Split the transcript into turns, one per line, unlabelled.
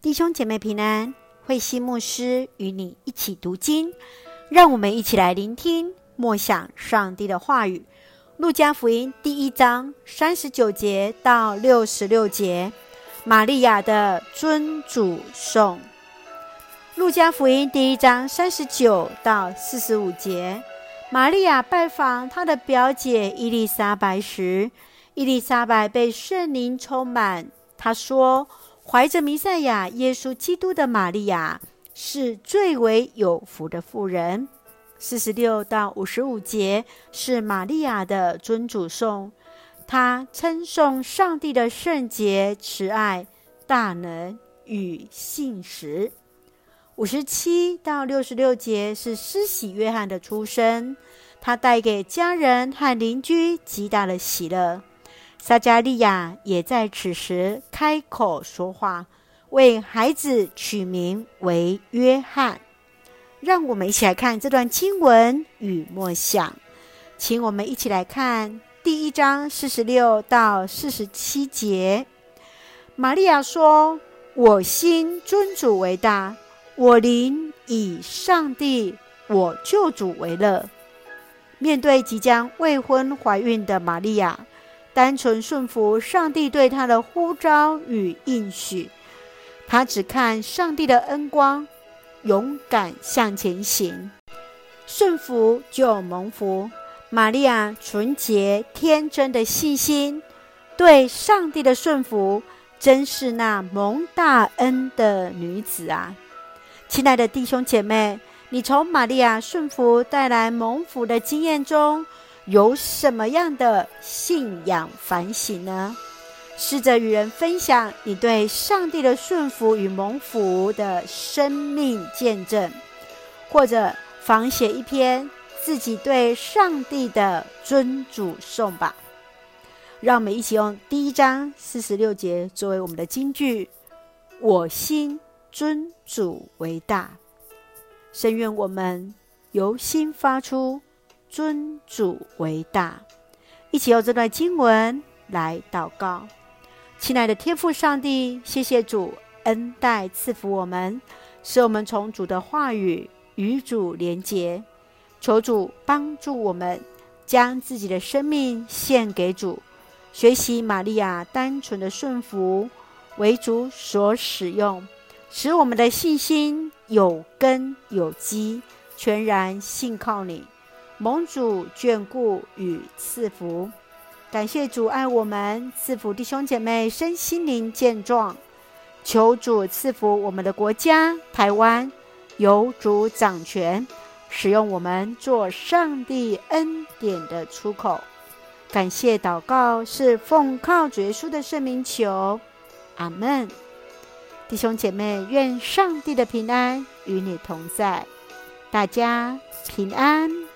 弟兄姐妹平安，慧馨牧师与你一起读经，让我们一起来聆听默想上帝的话语。路加福音第一章三十九节到六十六节，玛利亚的尊主颂。路加福音第一章三十九到四十五节，玛利亚拜访她的表姐伊丽莎白时，伊丽莎白被圣灵充满。她说：“怀着弥赛亚耶稣基督的玛利亚是最为有福的妇人。”四十六到五十五节是玛利亚的尊主颂，她称颂上帝的圣洁、慈爱、大能与信实。五十七到六十六节是施洗约翰的出生，他带给家人和邻居极大的喜乐。撒迦利亚也在此时开口说话，为孩子取名为约翰。让我们一起来看这段经文与默想，请我们一起来看第一章四十六到四十七节。玛利亚说：“我心尊主为大。”我灵以上帝我救主为乐。面对即将未婚怀孕的玛利亚，单纯顺服上帝对她的呼召与应许，她只看上帝的恩光，勇敢向前行，顺服就蒙福。玛利亚纯洁天真的信心，对上帝的顺服，真是那蒙大恩的女子啊！亲爱的弟兄姐妹，你从玛利亚顺服带来蒙福的经验中，有什么样的信仰反省呢？试着与人分享你对上帝的顺服与蒙福的生命见证，或者仿写一篇自己对上帝的尊主颂吧。让我们一起用第一章四十六节作为我们的金句：我心。尊主为大，深愿我们由心发出尊主为大，一起用这段经文来祷告。亲爱的天父上帝，谢谢主恩待赐福我们，使我们从主的话语与主连结。求主帮助我们，将自己的生命献给主，学习玛利亚单纯的顺服，为主所使用。使我们的信心有根有基，全然信靠你，蒙主眷顾与赐福。感谢主爱我们，赐福弟兄姐妹身心灵健壮。求主赐福我们的国家台湾，由主掌权，使用我们做上帝恩典的出口。感谢祷告是奉靠主耶稣的圣名求，阿门。弟兄姐妹，愿上帝的平安与你同在，大家平安。